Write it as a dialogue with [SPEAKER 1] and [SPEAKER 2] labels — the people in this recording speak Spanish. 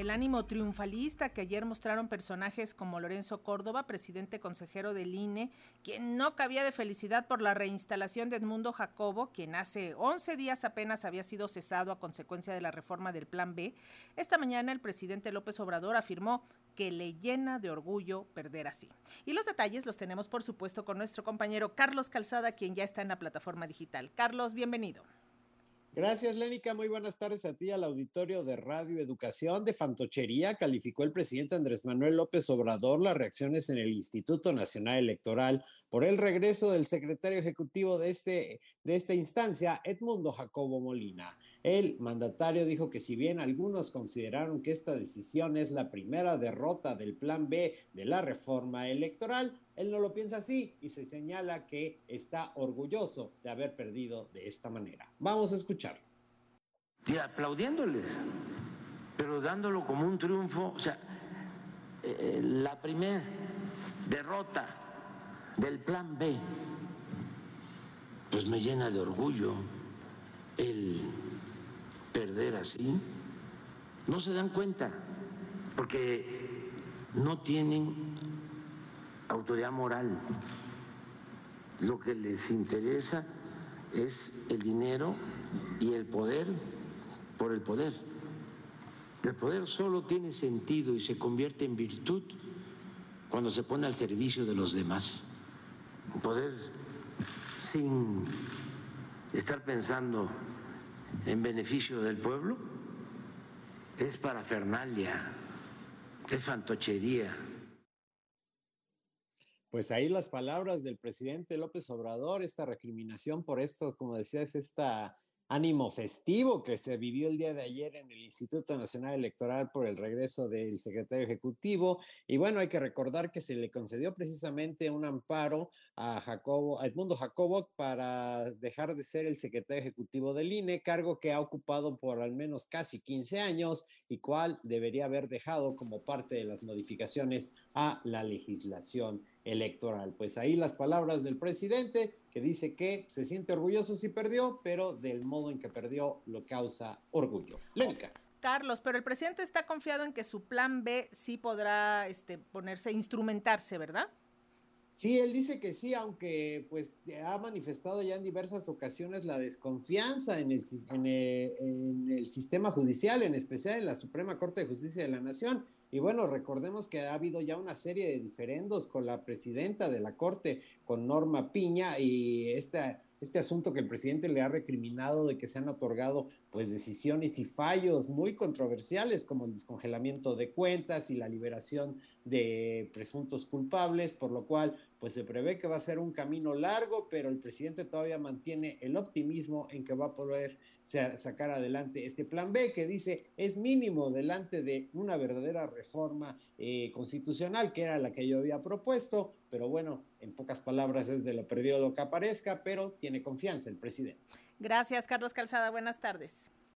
[SPEAKER 1] el ánimo triunfalista que ayer mostraron personajes como Lorenzo Córdoba, presidente consejero del INE, quien no cabía de felicidad por la reinstalación de Edmundo Jacobo, quien hace 11 días apenas había sido cesado a consecuencia de la reforma del Plan B, esta mañana el presidente López Obrador afirmó que le llena de orgullo perder así. Y los detalles los tenemos, por supuesto, con nuestro compañero Carlos Calzada, quien ya está en la plataforma digital. Carlos, bienvenido.
[SPEAKER 2] Gracias, Lénica. Muy buenas tardes a ti, al auditorio de Radio Educación de Fantochería. Calificó el presidente Andrés Manuel López Obrador las reacciones en el Instituto Nacional Electoral por el regreso del secretario ejecutivo de, este, de esta instancia, Edmundo Jacobo Molina. El mandatario dijo que si bien algunos consideraron que esta decisión es la primera derrota del plan B de la reforma electoral, él no lo piensa así y se señala que está orgulloso de haber perdido de esta manera. Vamos a escuchar.
[SPEAKER 3] Y aplaudiéndoles, pero dándolo como un triunfo, o sea, eh, la primera derrota del plan B, pues me llena de orgullo el así, no se dan cuenta, porque no tienen autoridad moral. Lo que les interesa es el dinero y el poder por el poder. El poder solo tiene sentido y se convierte en virtud cuando se pone al servicio de los demás. Poder sin estar pensando en beneficio del pueblo es parafernalia, es fantochería.
[SPEAKER 2] Pues ahí las palabras del presidente López Obrador, esta recriminación por esto, como decía, es esta ánimo festivo que se vivió el día de ayer en el Instituto Nacional Electoral por el regreso del secretario ejecutivo. Y bueno, hay que recordar que se le concedió precisamente un amparo a Jacobo, a Edmundo Jacobo para dejar de ser el secretario ejecutivo del INE, cargo que ha ocupado por al menos casi 15 años y cual debería haber dejado como parte de las modificaciones a la legislación electoral. Pues ahí las palabras del presidente que dice que se siente orgulloso si perdió, pero del modo en que perdió lo causa orgullo. Lénica.
[SPEAKER 1] Carlos, pero el presidente está confiado en que su plan B sí podrá este, ponerse, instrumentarse, ¿verdad?
[SPEAKER 2] Sí, él dice que sí, aunque pues ha manifestado ya en diversas ocasiones la desconfianza en el, en en el sistema judicial, en especial en la Suprema Corte de Justicia de la Nación. Y bueno, recordemos que ha habido ya una serie de diferendos con la presidenta de la Corte, con Norma Piña, y este, este asunto que el presidente le ha recriminado de que se han otorgado pues decisiones y fallos muy controversiales como el descongelamiento de cuentas y la liberación de presuntos culpables, por lo cual pues se prevé que va a ser un camino largo, pero el presidente todavía mantiene el optimismo en que va a poder sacar adelante este plan B que dice es mínimo delante de una verdadera reforma eh, constitucional que era la que yo había propuesto, pero bueno, en pocas palabras es de lo perdido lo que aparezca, pero tiene confianza el presidente.
[SPEAKER 1] Gracias, Carlos Calzada. Buenas tardes.